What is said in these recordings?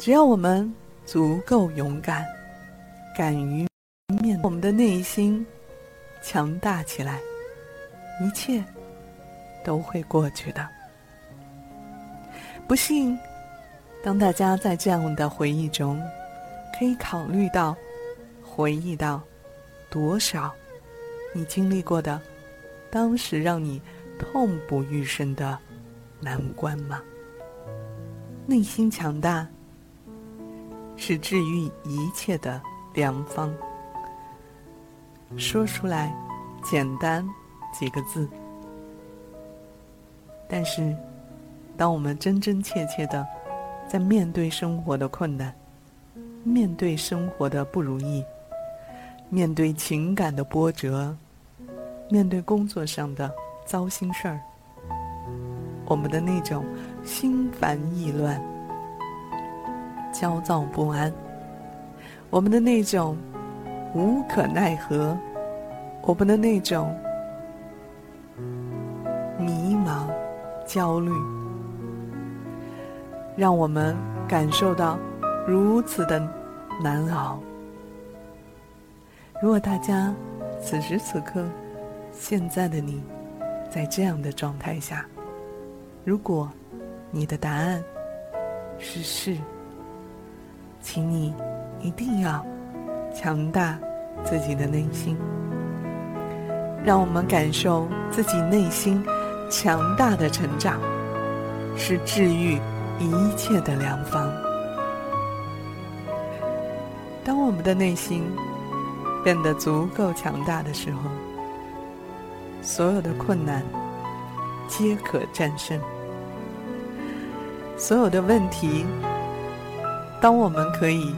只要我们足够勇敢，敢于面对，我们的内心强大起来，一切都会过去的。不信，当大家在这样的回忆中，可以考虑到、回忆到多少你经历过的，当时让你痛不欲生的难关吗？内心强大。是治愈一切的良方。说出来简单几个字，但是当我们真真切切的在面对生活的困难、面对生活的不如意、面对情感的波折、面对工作上的糟心事儿，我们的那种心烦意乱。焦躁不安，我们的那种无可奈何，我们的那种迷茫、焦虑，让我们感受到如此的难熬。如果大家此时此刻，现在的你，在这样的状态下，如果你的答案是是。请你一定要强大自己的内心，让我们感受自己内心强大的成长，是治愈一切的良方。当我们的内心变得足够强大的时候，所有的困难皆可战胜，所有的问题。当我们可以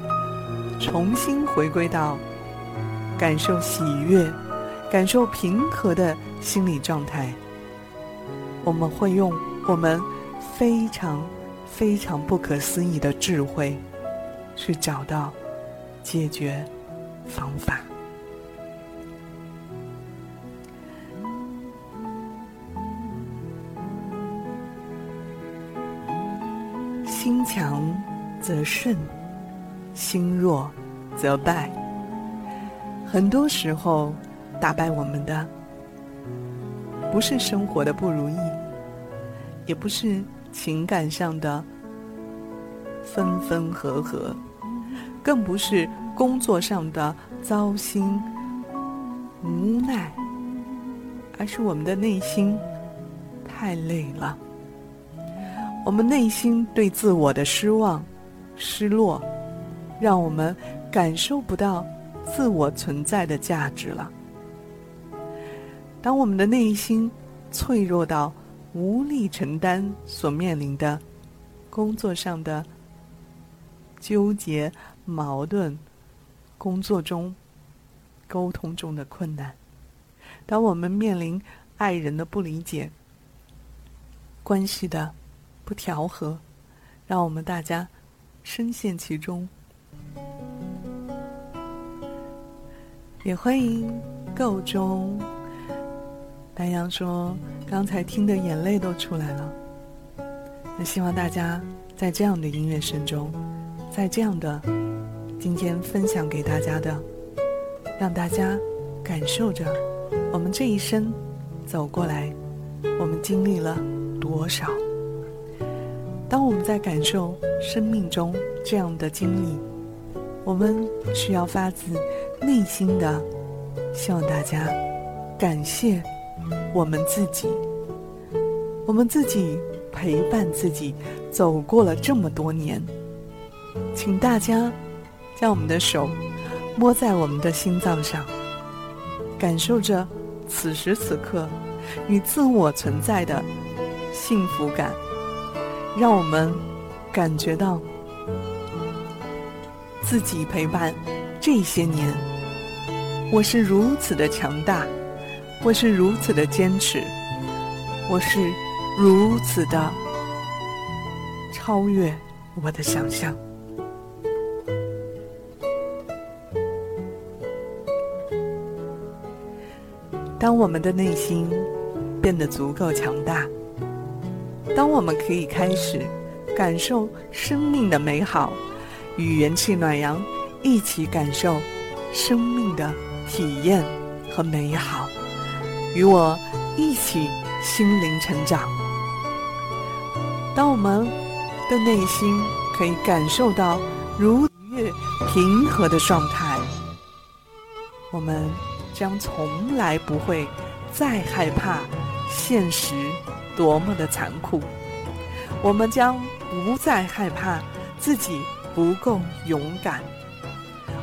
重新回归到感受喜悦、感受平和的心理状态，我们会用我们非常非常不可思议的智慧去找到解决方法。则胜，心弱则败。很多时候，打败我们的不是生活的不如意，也不是情感上的分分合合，更不是工作上的糟心无奈，而是我们的内心太累了，我们内心对自我的失望。失落，让我们感受不到自我存在的价值了。当我们的内心脆弱到无力承担所面临的工作上的纠结、矛盾、工作中沟通中的困难，当我们面临爱人的不理解、关系的不调和，让我们大家。深陷其中，也欢迎够中。白羊说：“刚才听的眼泪都出来了。”那希望大家在这样的音乐声中，在这样的今天分享给大家的，让大家感受着我们这一生走过来，我们经历了多少。当我们在感受生命中这样的经历，我们需要发自内心的希望大家感谢我们自己，我们自己陪伴自己走过了这么多年，请大家将我们的手摸在我们的心脏上，感受着此时此刻与自我存在的幸福感。让我们感觉到自己陪伴这些年，我是如此的强大，我是如此的坚持，我是如此的超越我的想象。当我们的内心变得足够强大。当我们可以开始感受生命的美好，与元气暖阳一起感受生命的体验和美好，与我一起心灵成长。当我们的内心可以感受到如月平和的状态，我们将从来不会再害怕现实多么的残酷，我们将不再害怕自己不够勇敢，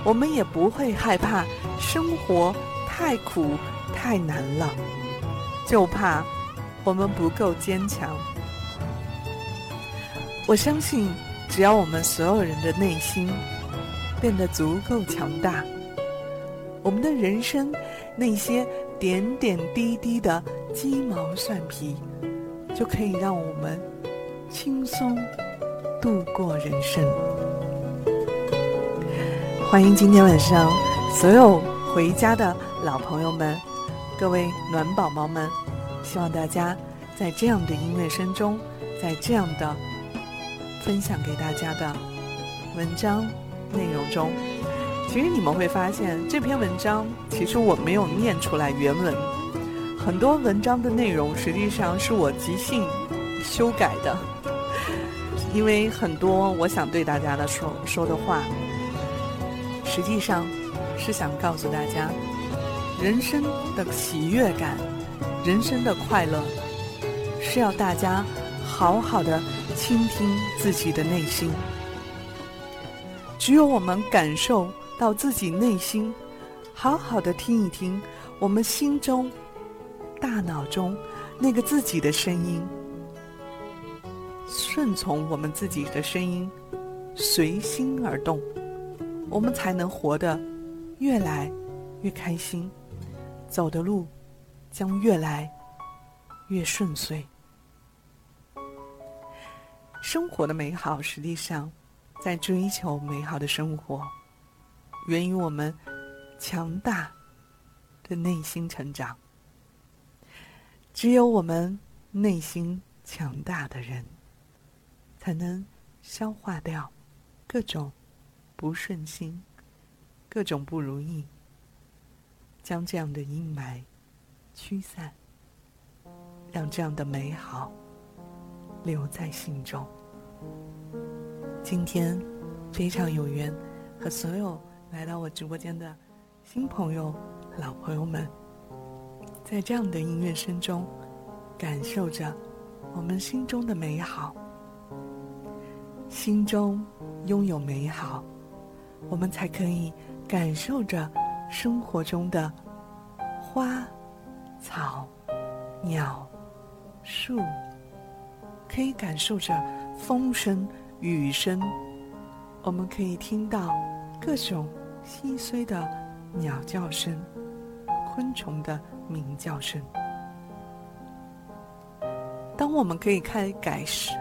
我们也不会害怕生活太苦太难了，就怕我们不够坚强。我相信，只要我们所有人的内心变得足够强大，我们的人生那些点点滴滴的鸡毛蒜皮，就可以让我们轻松度过人生。欢迎今天晚上所有回家的老朋友们，各位暖宝宝们，希望大家在这样的音乐声中，在这样的。分享给大家的文章内容中，其实你们会发现这篇文章其实我没有念出来原文，很多文章的内容实际上是我即兴修改的，因为很多我想对大家的说说的话，实际上是想告诉大家，人生的喜悦感，人生的快乐，是要大家好好的。倾听自己的内心，只有我们感受到自己内心，好好的听一听我们心中、大脑中那个自己的声音，顺从我们自己的声音，随心而动，我们才能活得越来越开心，走的路将越来越顺遂。生活的美好，实际上，在追求美好的生活，源于我们强大的内心成长。只有我们内心强大的人，才能消化掉各种不顺心、各种不如意，将这样的阴霾驱散，让这样的美好。留在心中。今天非常有缘，和所有来到我直播间的新朋友、老朋友们，在这样的音乐声中，感受着我们心中的美好。心中拥有美好，我们才可以感受着生活中的花、草、鸟、树。可以感受着风声、雨声，我们可以听到各种细碎的鸟叫声、昆虫的鸣叫声。当我们可以开感受、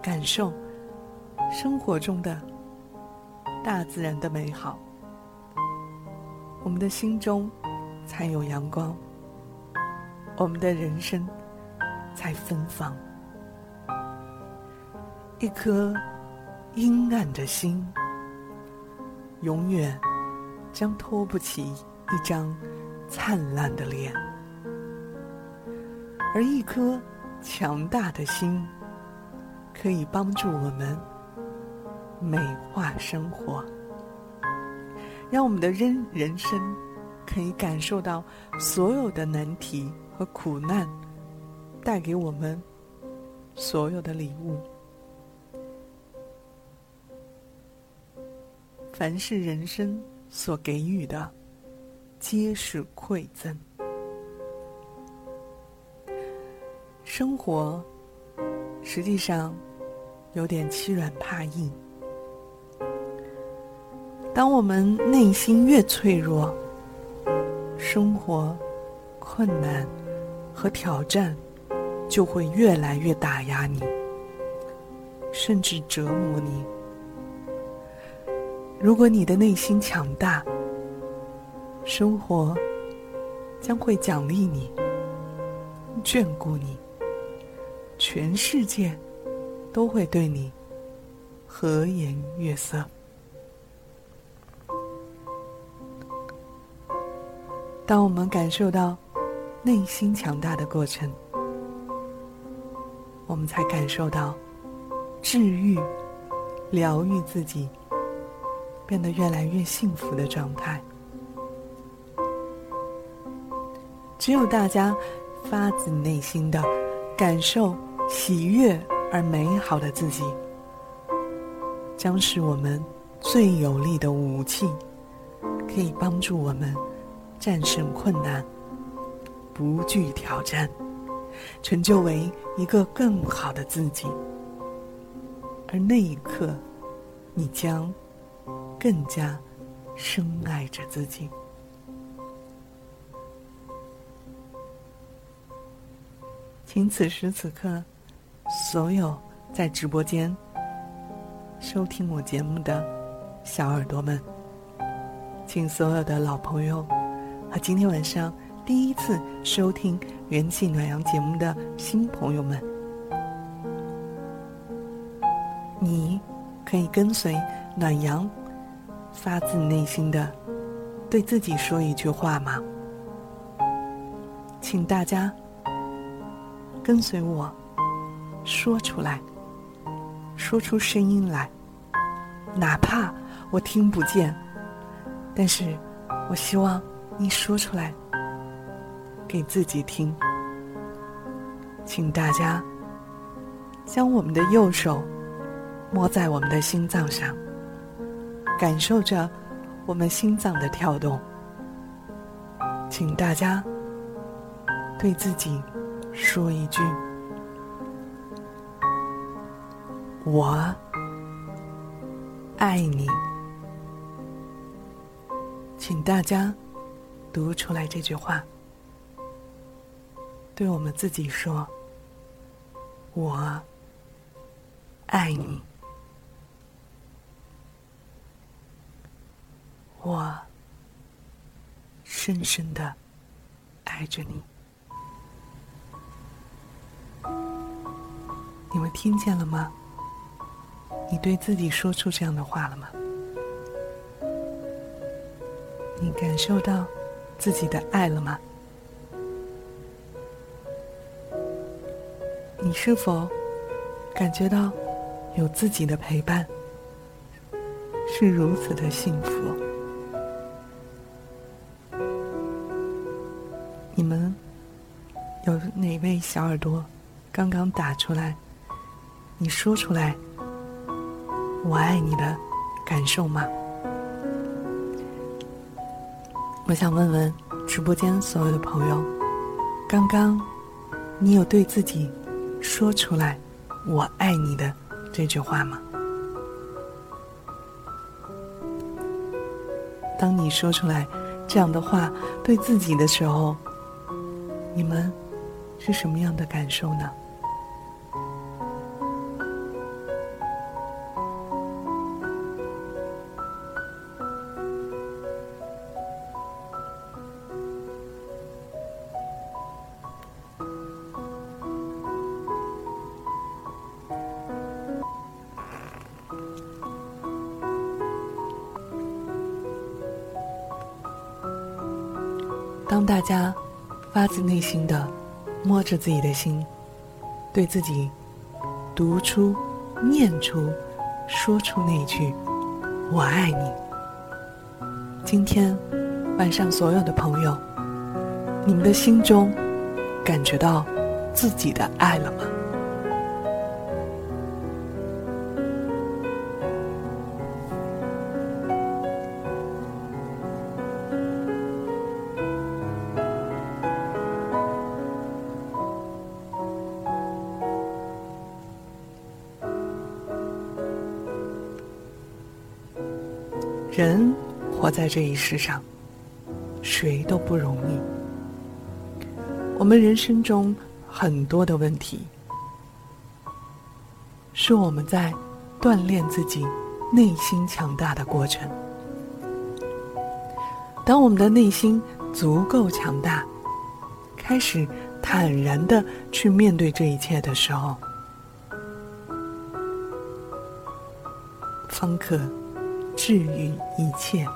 感受生活中的大自然的美好，我们的心中才有阳光，我们的人生才芬芳。一颗阴暗的心，永远将托不起一张灿烂的脸；而一颗强大的心，可以帮助我们美化生活，让我们的人人生可以感受到所有的难题和苦难带给我们所有的礼物。凡是人生所给予的，皆是馈赠。生活实际上有点欺软怕硬。当我们内心越脆弱，生活困难和挑战就会越来越打压你，甚至折磨你。如果你的内心强大，生活将会奖励你眷顾你全世界都会对你和颜悦色当我们感受到内心强大的过程我们才感受到治愈疗愈自己变得越来越幸福的状态只有大家发自内心的感受喜悦而美好的自己，将是我们最有力的武器，可以帮助我们战胜困难，不惧挑战。成就为一个更好的自己，而那一刻，你将更加深爱着自己。请此时此刻，所有在直播间收听我节目的小耳朵们，请所有的老朋友和今天晚上。第一次收听元气暖阳节目的新朋友们，你可以跟随暖阳发自内心的对自己说一句话吗？请大家跟随我说出来，说出声音来，哪怕我听不见，但是我希望你说出来。给自己听，请大家将我们的右手摸在我们的心脏上，感受着我们心脏的跳动。请大家对自己说一句：“我爱你。”请大家读出来这句话。对我们自己说：“我爱你，我深深的爱着你。”你们听见了吗？你对自己说出这样的话了吗？你感受到自己的爱了吗？你是否感觉到有自己的陪伴，是如此的幸福？你们有哪位小耳朵刚刚打出来？你说出来“我爱你”的感受吗？我想问问直播间所有的朋友，刚刚你有对自己？说出来“我爱你”的这句话吗？当你说出来这样的话对自己的时候，你们是什么样的感受呢？发自内心的摸着自己的心，对自己读出、念出、说出那句“我爱你”，今天晚上所有的朋友，你们的心中感觉到自己的爱了吗？这一世上，谁都不容易。我们人生中很多的问题，是我们在锻炼自己内心强大的过程。当我们的内心足够强大，开始坦然的去面对这一切的时候，方可。治愈一切，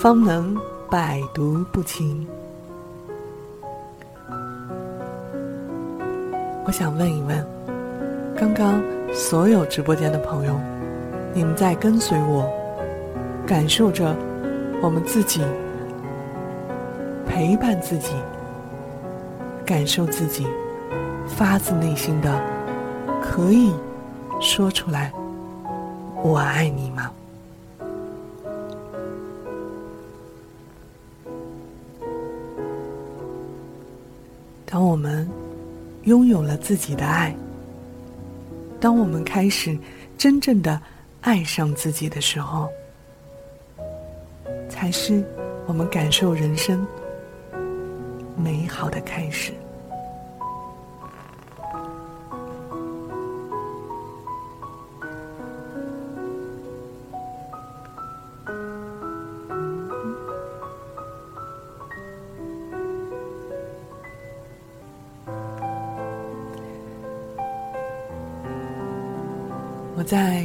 方能百毒不侵。我想问一问，刚刚所有直播间的朋友，你们在跟随我，感受着我们自己陪伴自己，感受自己发自内心的可以说出来“我爱你”吗？拥有了自己的爱，当我们开始真正的爱上自己的时候，才是我们感受人生美好的开始。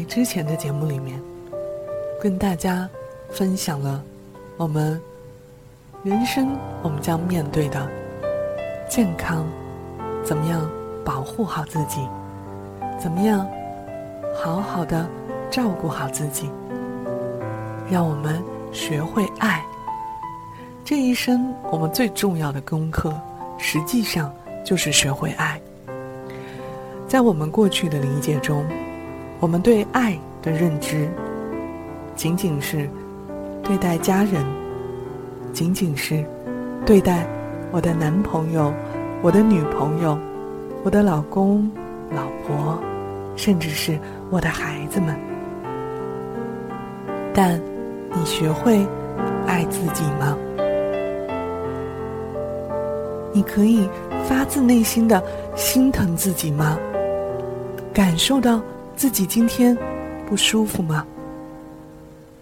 之前的节目里面，跟大家分享了我们人生我们将面对的健康，怎么样保护好自己，怎么样好好的照顾好自己，让我们学会爱。这一生我们最重要的功课，实际上就是学会爱。在我们过去的理解中。我们对爱的认知，仅仅是对待家人，仅仅是对待我的男朋友、我的女朋友、我的老公、老婆，甚至是我的孩子们。但你学会爱自己吗？你可以发自内心的心疼自己吗？感受到？自己今天不舒服吗？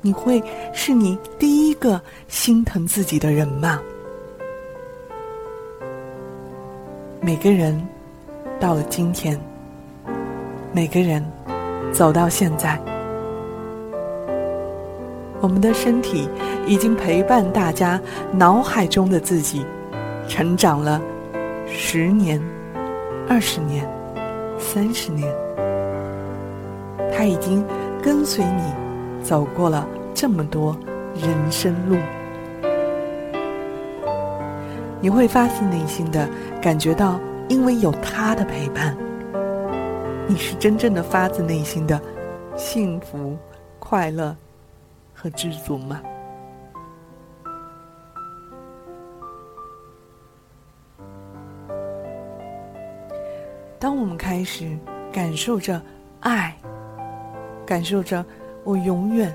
你会是你第一个心疼自己的人吗？每个人到了今天，每个人走到现在，我们的身体已经陪伴大家脑海中的自己成长了十年、二十年、三十年。他已经跟随你走过了这么多人生路，你会发自内心的感觉到，因为有他的陪伴，你是真正的发自内心的幸福、快乐和知足吗？当我们开始感受着爱。感受着，我永远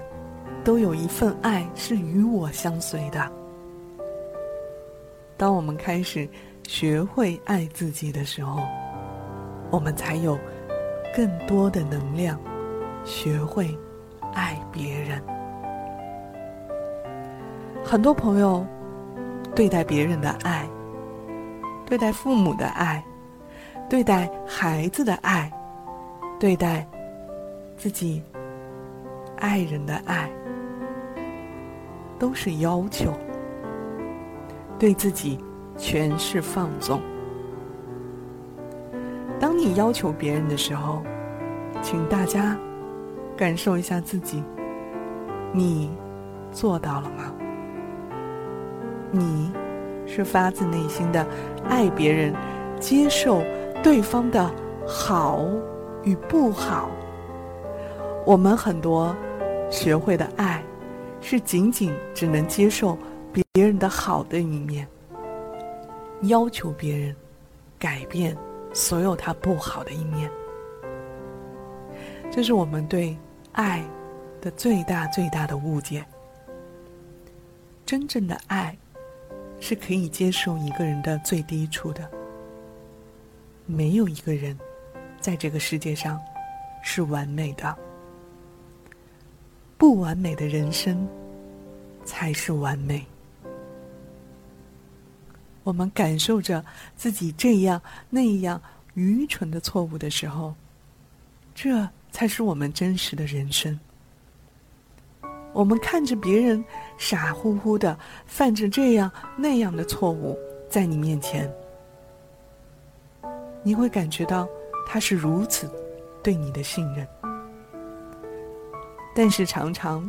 都有一份爱是与我相随的。当我们开始学会爱自己的时候，我们才有更多的能量学会爱别人。很多朋友对待别人的爱，对待父母的爱，对待孩子的爱，对待。自己爱人的爱，都是要求；对自己全是放纵。当你要求别人的时候，请大家感受一下自己，你做到了吗？你是发自内心的爱别人，接受对方的好与不好。我们很多学会的爱，是仅仅只能接受别人的好的一面，要求别人改变所有他不好的一面。这是我们对爱的最大最大的误解。真正的爱，是可以接受一个人的最低处的。没有一个人，在这个世界上是完美的。不完美的人生，才是完美。我们感受着自己这样那样愚蠢的错误的时候，这才是我们真实的人生。我们看着别人傻乎乎的犯着这样那样的错误，在你面前，你会感觉到他是如此对你的信任。但是常常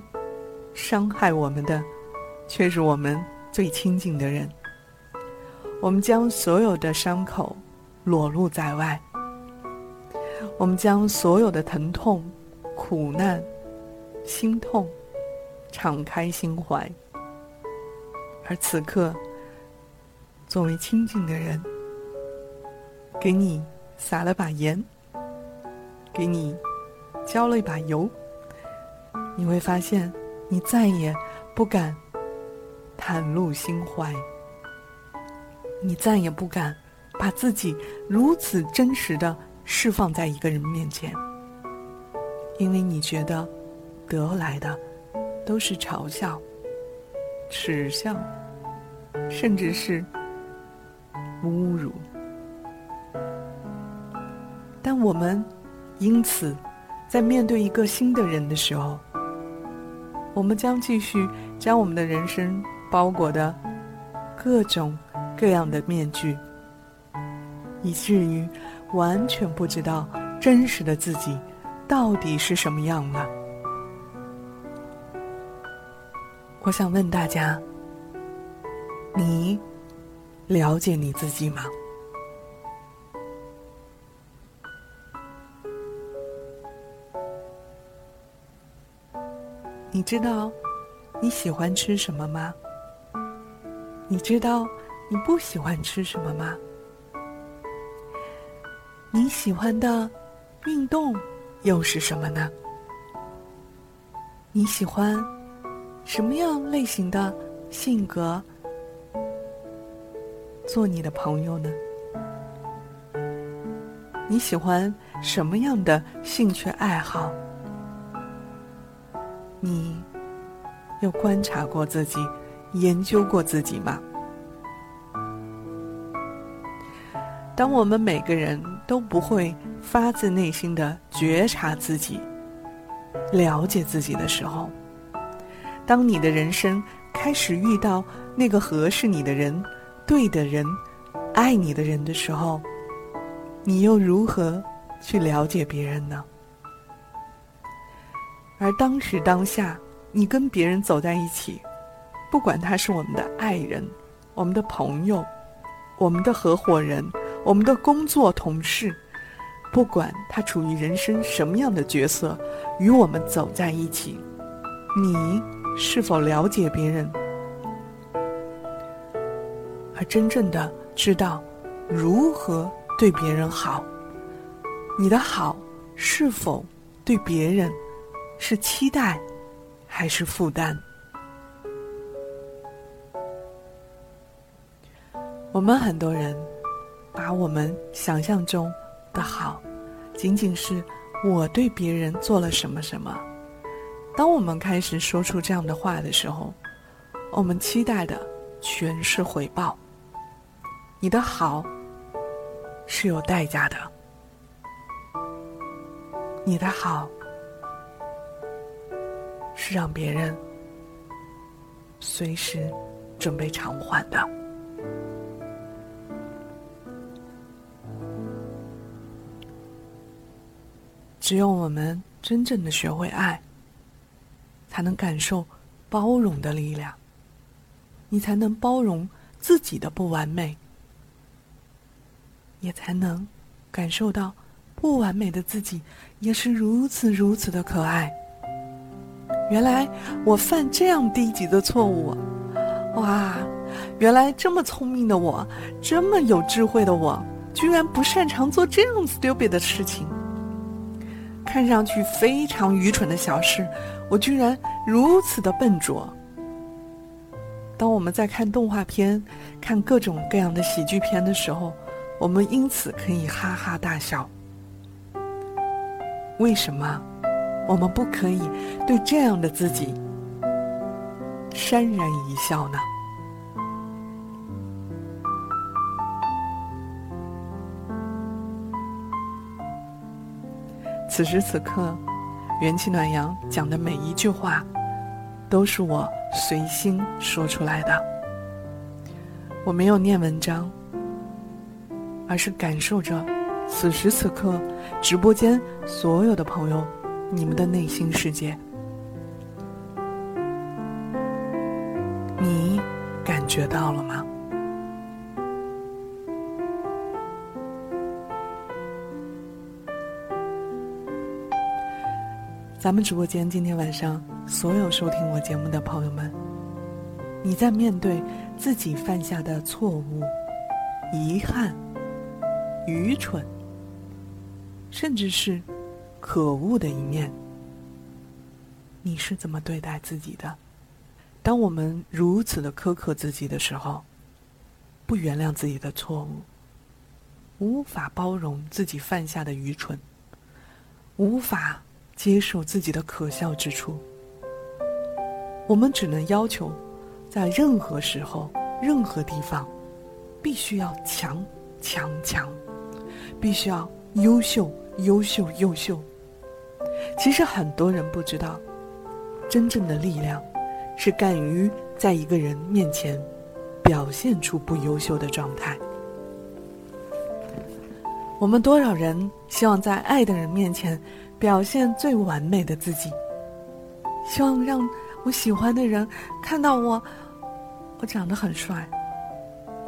伤害我们的，却是我们最亲近的人。我们将所有的伤口裸露在外，我们将所有的疼痛、苦难、心痛敞开心怀，而此刻，作为亲近的人，给你撒了把盐，给你浇了一把油。你会发现，你再也不敢袒露心怀，你再也不敢把自己如此真实的释放在一个人面前，因为你觉得得来的都是嘲笑、耻笑，甚至是侮辱。但我们因此在面对一个新的人的时候，我们将继续将我们的人生包裹的各种各样的面具，以至于完全不知道真实的自己到底是什么样了。我想问大家：你了解你自己吗？你知道你喜欢吃什么吗？你知道你不喜欢吃什么吗？你喜欢的运动又是什么呢？你喜欢什么样类型的性格做你的朋友呢？你喜欢什么样的兴趣爱好？你有观察过自己、研究过自己吗？当我们每个人都不会发自内心的觉察自己、了解自己的时候，当你的人生开始遇到那个合适你的人、对的人、爱你的人的时候，你又如何去了解别人呢？而当时当下，你跟别人走在一起，不管他是我们的爱人、我们的朋友、我们的合伙人、我们的工作同事，不管他处于人生什么样的角色，与我们走在一起，你是否了解别人，而真正的知道如何对别人好？你的好是否对别人？是期待，还是负担？我们很多人把我们想象中的好，仅仅是我对别人做了什么什么。当我们开始说出这样的话的时候，我们期待的全是回报。你的好是有代价的，你的好。是让别人随时准备偿还的。只有我们真正的学会爱，才能感受包容的力量。你才能包容自己的不完美，也才能感受到不完美的自己也是如此如此的可爱。原来我犯这样低级的错误，哇！原来这么聪明的我，这么有智慧的我，居然不擅长做这样 stupid 的事情。看上去非常愚蠢的小事，我居然如此的笨拙。当我们在看动画片、看各种各样的喜剧片的时候，我们因此可以哈哈大笑。为什么？我们不可以对这样的自己潸然一笑呢？此时此刻，元气暖阳讲的每一句话，都是我随心说出来的。我没有念文章，而是感受着此时此刻直播间所有的朋友，你们的内心世界。你感觉到了吗？咱们直播间今天晚上所有收听我节目的朋友们，你在面对自己犯下的错误、遗憾、愚蠢，甚至是可恶的一面，你是怎么对待自己的？当我们如此的苛刻自己的时候，不原谅自己的错误，无法包容自己犯下的愚蠢，无法。接受自己的可笑之处，我们只能要求，在任何时候、任何地方，必须要强、强、强，必须要优秀、优秀、优秀。其实很多人不知道，真正的力量，是敢于在一个人面前，表现出不优秀的状态。我们多少人希望在爱的人面前？表现最完美的自己，希望让我喜欢的人看到我，我长得很帅，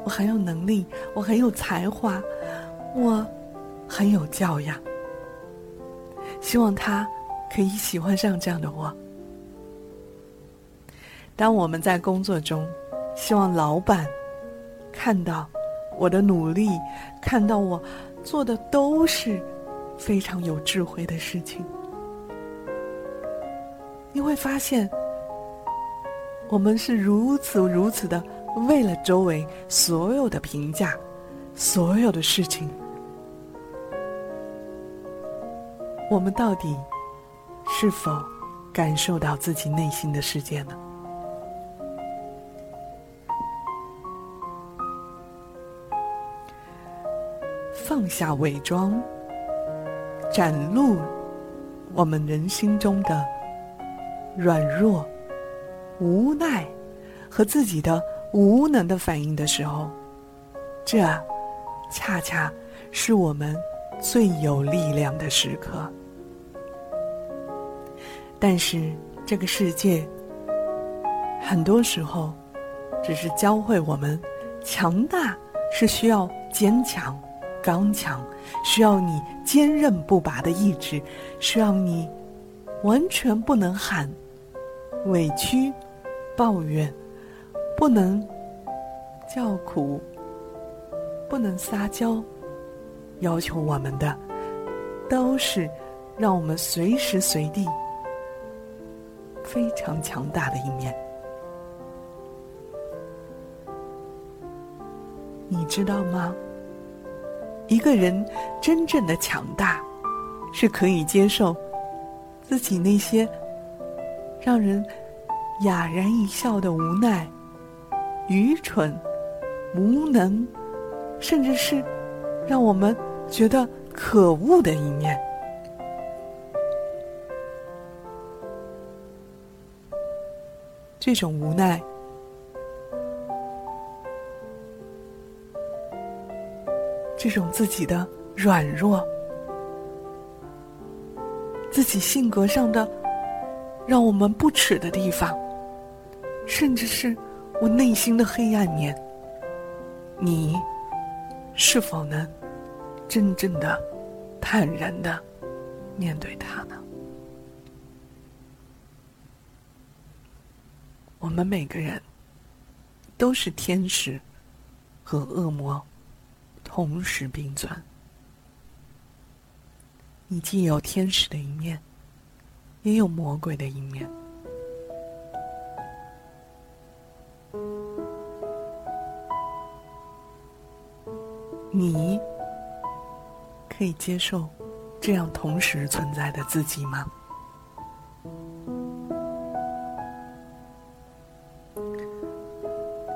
我很有能力，我很有才华，我很有教养。希望他可以喜欢上这样的我。当我们在工作中，希望老板看到我的努力，看到我做的都是。非常有智慧的事情，你会发现，我们是如此如此的为了周围所有的评价，所有的事情，我们到底是否感受到自己内心的世界呢？放下伪装。展露我们人心中的软弱、无奈和自己的无能的反应的时候，这恰恰是我们最有力量的时刻。但是这个世界很多时候只是教会我们，强大是需要坚强。刚强，需要你坚韧不拔的意志，需要你完全不能喊委屈、抱怨，不能叫苦，不能撒娇。要求我们的，都是让我们随时随地非常强大的一面。你知道吗？一个人真正的强大，是可以接受自己那些让人哑然一笑的无奈、愚蠢、无能，甚至是让我们觉得可恶的一面。这种无奈。这种自己的软弱，自己性格上的让我们不耻的地方，甚至是我内心的黑暗面，你是否能真正的坦然的面对它呢？我们每个人都是天使和恶魔。同时并存，你既有天使的一面，也有魔鬼的一面。你可以接受这样同时存在的自己吗？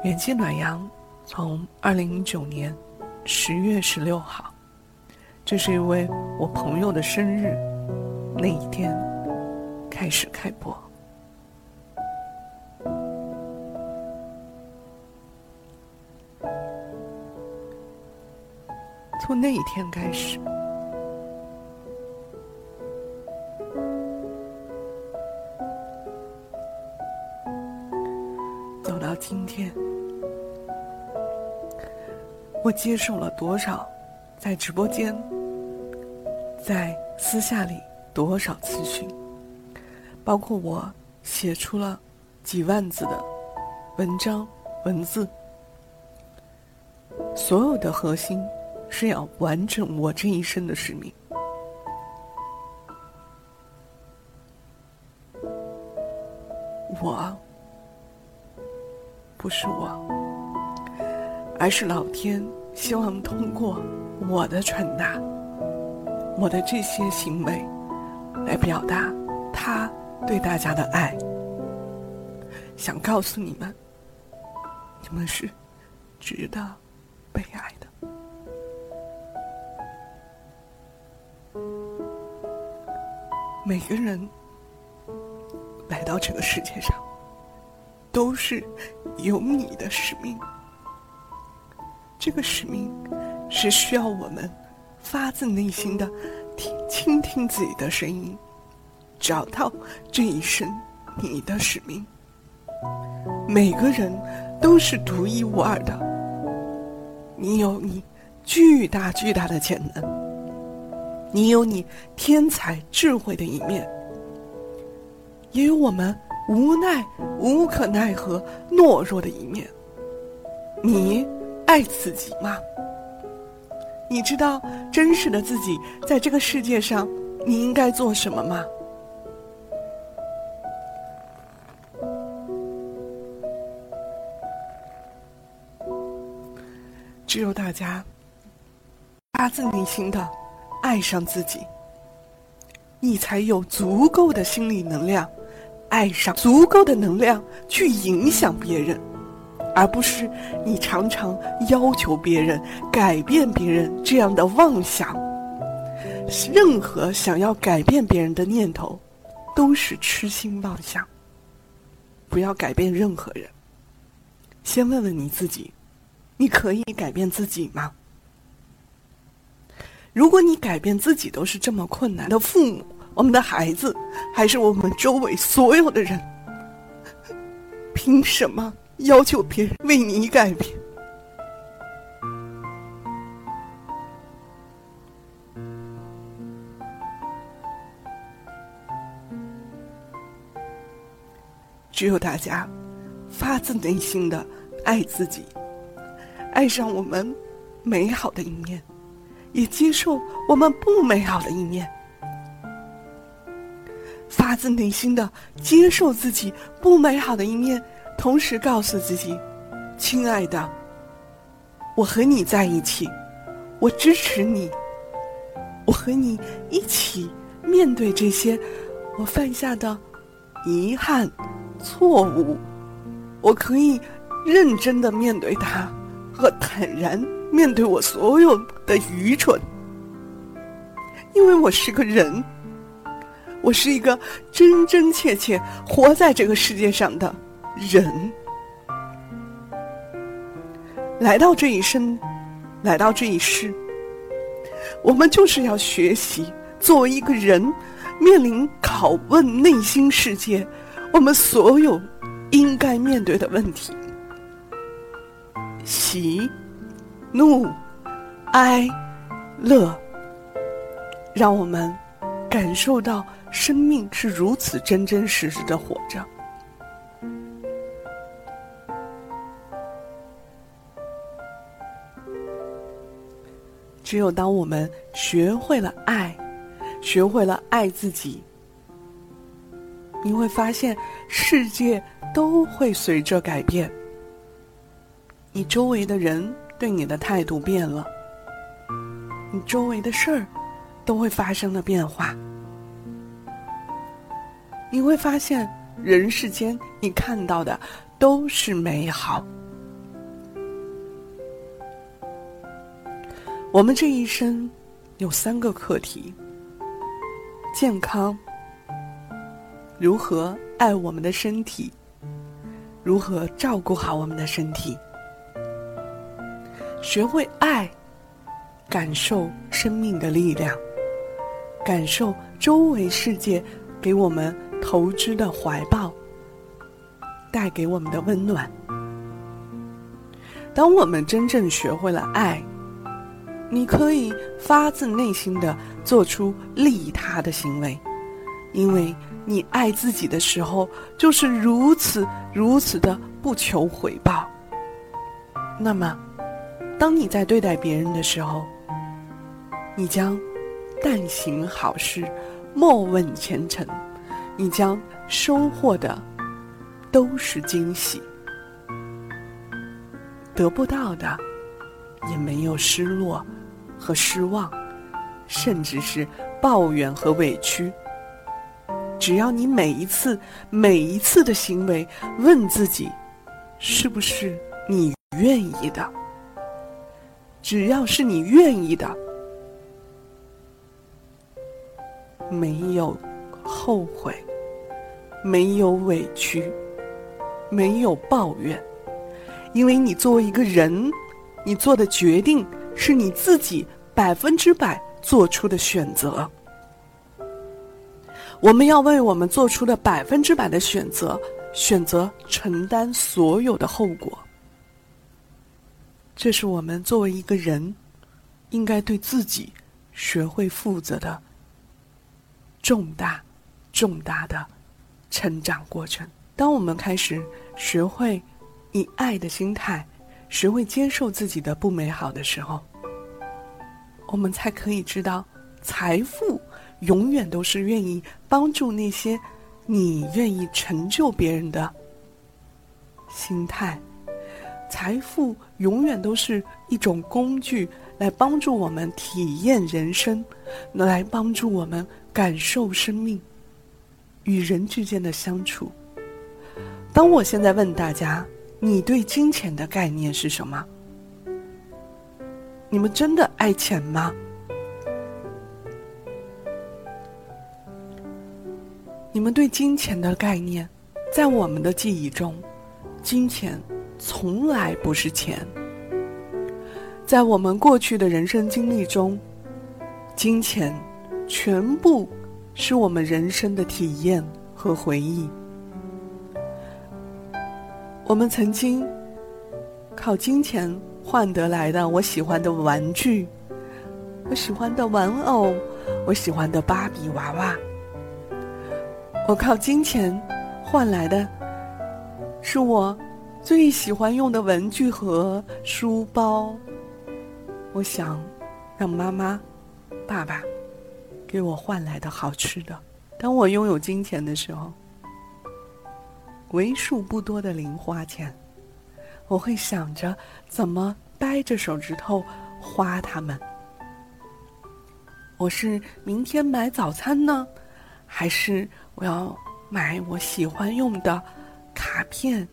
元气暖阳，从二零一九年十月十六号，这是一位我朋友的生日那一天开始开播。从那一天开始。接受了多少在直播间、在私下里多少咨询，包括我写出了几万字的文章文字，所有的核心。是要完成我这一生的使命。我不是我，而是老天希望通过我的传达，我的这些行为，来表达他对大家的爱。想告诉你们，你们是值得被爱的。每个人来到这个世界上，都是有你的使命。这个使命是需要我们发自内心的听倾听自己的声音，找到这一生你的使命。每个人都是独一无二的，你有你巨大巨大的潜能。你有你天才智慧的一面，也有我们无奈、无可奈何、懦弱的一面。你爱自己吗？你知道真实的自己在这个世界上你应该做什么吗？只有大家发自内心的。爱上自己，你才有足够的心理能量，爱上足够的能量去影响别人，而不是你常常要求别人改变别人这样的妄想。任何想要改变别人的念头，都是痴心妄想。不要改变任何人，先问问你自己，你可以改变自己吗？如果你改变自己都是这么困难的父母，我们的孩子，还是我们周围所有的人，凭什么要求别人为你改变？只有大家发自内心的爱自己，爱上我们美好的一面。也接受我们不美好的一面，发自内心的接受自己不美好的一面，同时告诉自己：“亲爱的，我和你在一起，我支持你，我和你一起面对这些我犯下的遗憾、错误，我可以认真的面对它，和坦然。”面对我所有的愚蠢，因为我是个人，我是一个真真切切活在这个世界上的人。来到这一生，来到这一世，我们就是要学习作为一个人，面临拷问内心世界，我们所有应该面对的问题。喜。怒、哀、乐，让我们感受到生命是如此真真实实的活着。只有当我们学会了爱，学会了爱自己，你会发现世界都会随着改变，你周围的人。对你的态度变了，你周围的事儿都会发生了变化。你会发现，人世间你看到的都是美好。我们这一生有三个课题：健康，如何爱我们的身体，如何照顾好我们的身体。学会爱，感受生命的力量，感受周围世界给我们投之的怀抱，带给我们的温暖。当我们真正学会了爱，你可以发自内心的做出利他的行为，因为你爱自己的时候就是如此如此的不求回报。那么，当你在对待别人的时候，你将但行好事，莫问前程，你将收获的都是惊喜。得不到的，也没有失落和失望，甚至是抱怨和委屈。只要你每一次、每一次的行为问自己，是不是你愿意的？只要是你愿意的，没有后悔，没有委屈，没有抱怨。因为你作为一个人，你做的决定是你自己百分之百做出的选择。我们要为我们做出的百分之百的选择，选择承担所有的后果。这是我们作为一个人，应该对自己学会负责的重大、重大的成长过程。当我们开始学会。以爱的心态，学会接受自己的不美好的时候，我们才可以知道，财富永远都是愿意帮助那些你愿意成就别人的心态。财富永远都是一种工具，来帮助我们体验人生，来帮助我们感受生命与人之间的相处。当我现在问大家。你对金钱的概念是什么？你们真的爱钱吗？你们对金钱的概念，在我们的记忆中，金钱从来不是钱。在我们过去的人生经历中，金钱全部是我们人生的体验和回忆。我们曾经靠金钱换得来的我喜欢的玩具，我喜欢的玩偶，我喜欢的芭比娃娃。我靠金钱换来的是我最喜欢用的文具盒、书包。我想让妈妈、爸爸给我换来的好吃的。当我拥有金钱的时候。为数不多的零花钱，我会想着怎么掰着手指头花它们。我是明天买早餐呢，还是我要买我喜欢用的卡片，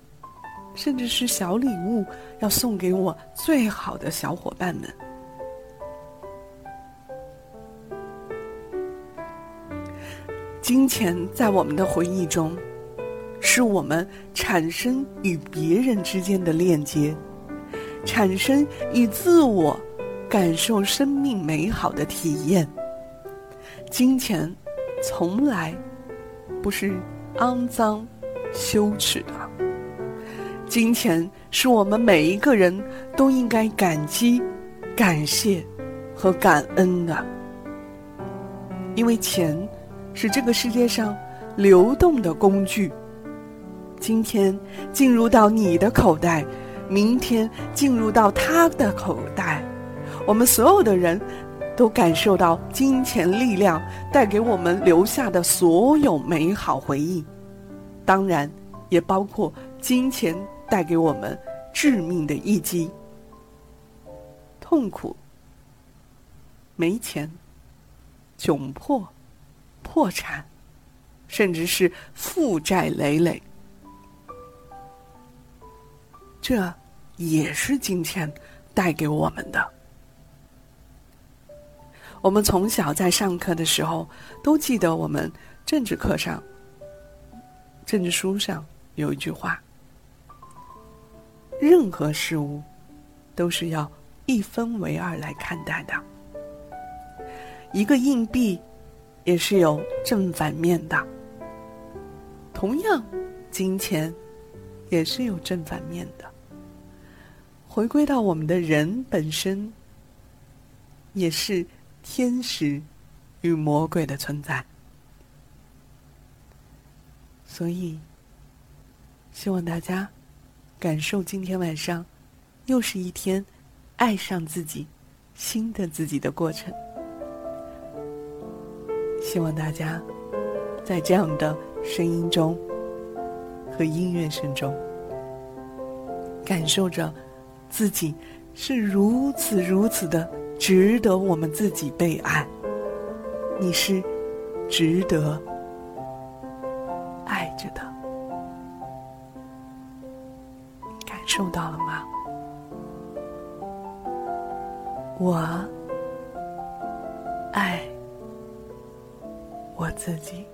甚至是小礼物，要送给我最好的小伙伴们？金钱在我们的回忆中。是我们产生与别人之间的链接，产生与自我感受生命美好的体验。金钱从来不是肮脏、羞耻的。金钱是我们每一个人都应该感激、感谢和感恩的，因为钱是这个世界上流动的工具。今天进入到你的口袋，明天进入到他的口袋，我们所有的人都感受到金钱力量带给我们留下的所有美好回忆，当然也包括金钱带给我们致命的一击：痛苦、没钱、窘迫、破产，甚至是负债累累。这也是金钱带给我们的。我们从小在上课的时候都记得，我们政治课上、政治书上有一句话：任何事物都是要一分为二来看待的。一个硬币也是有正反面的。同样，金钱也是有正反面的。回归到我们的人本身，也是天使与魔鬼的存在。所以，希望大家感受今天晚上又是一天爱上自己、新的自己的过程。希望大家在这样的声音中和音乐声中，感受着自己是如此如此的值得我们自己被爱。你是值得。爱着的，感受到了吗？我爱我自己。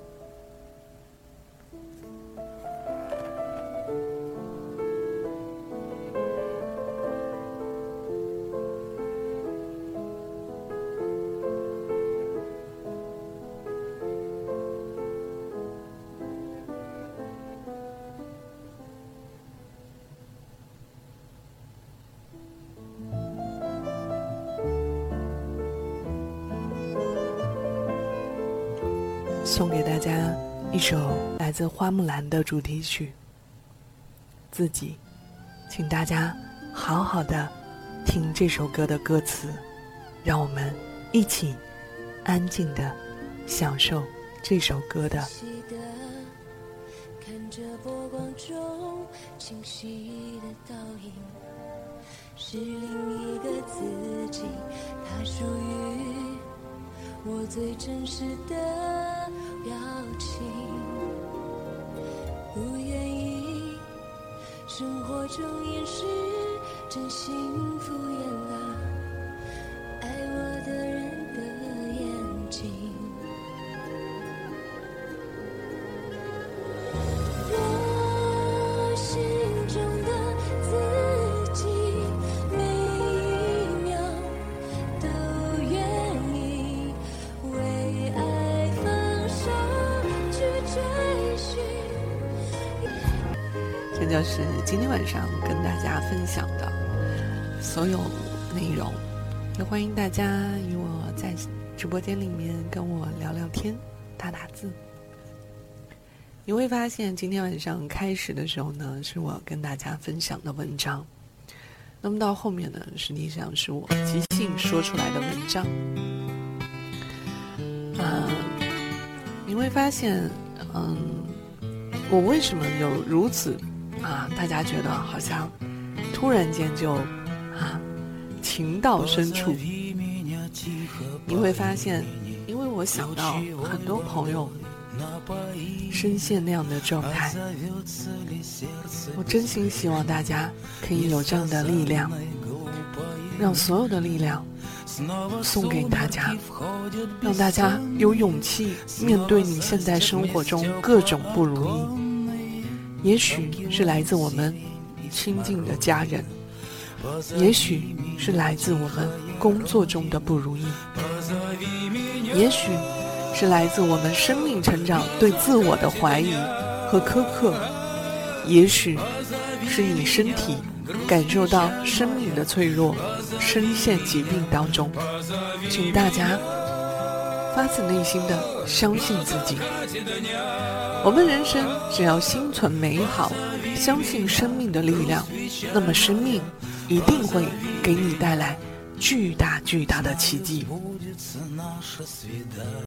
送给大家一首来自花木兰的主题曲《自己》，请大家好好的听这首歌的歌词，让我们一起安静的享受这首歌的。是另一个自己，它属于我最真实的。生活中掩饰真心敷衍了是今天晚上跟大家分享的所有内容，也欢迎大家与我在直播间里面跟我聊聊天、打打字。你会发现，今天晚上开始的时候呢，是我跟大家分享的文章，那么到后面呢，实际上是我即兴说出来的文章。嗯，你会发现，嗯，我为什么有如此？啊，大家觉得好像突然间就啊情到深处，你会发现，因为我想到很多朋友深陷那样的状态，我真心希望大家可以有这样的力量，让所有的力量送给大家，让大家有勇气面对你现在生活中各种不如意。也许是来自我们亲近的家人，也许是来自我们工作中的不如意，也许是来自我们生命成长对自我的怀疑和苛刻，也许是你身体感受到生命的脆弱，深陷疾病当中，请大家发自内心的相信自己。我们人生只要心存美好，相信生命的力量，那么生命一定会给你带来巨大巨大的奇迹。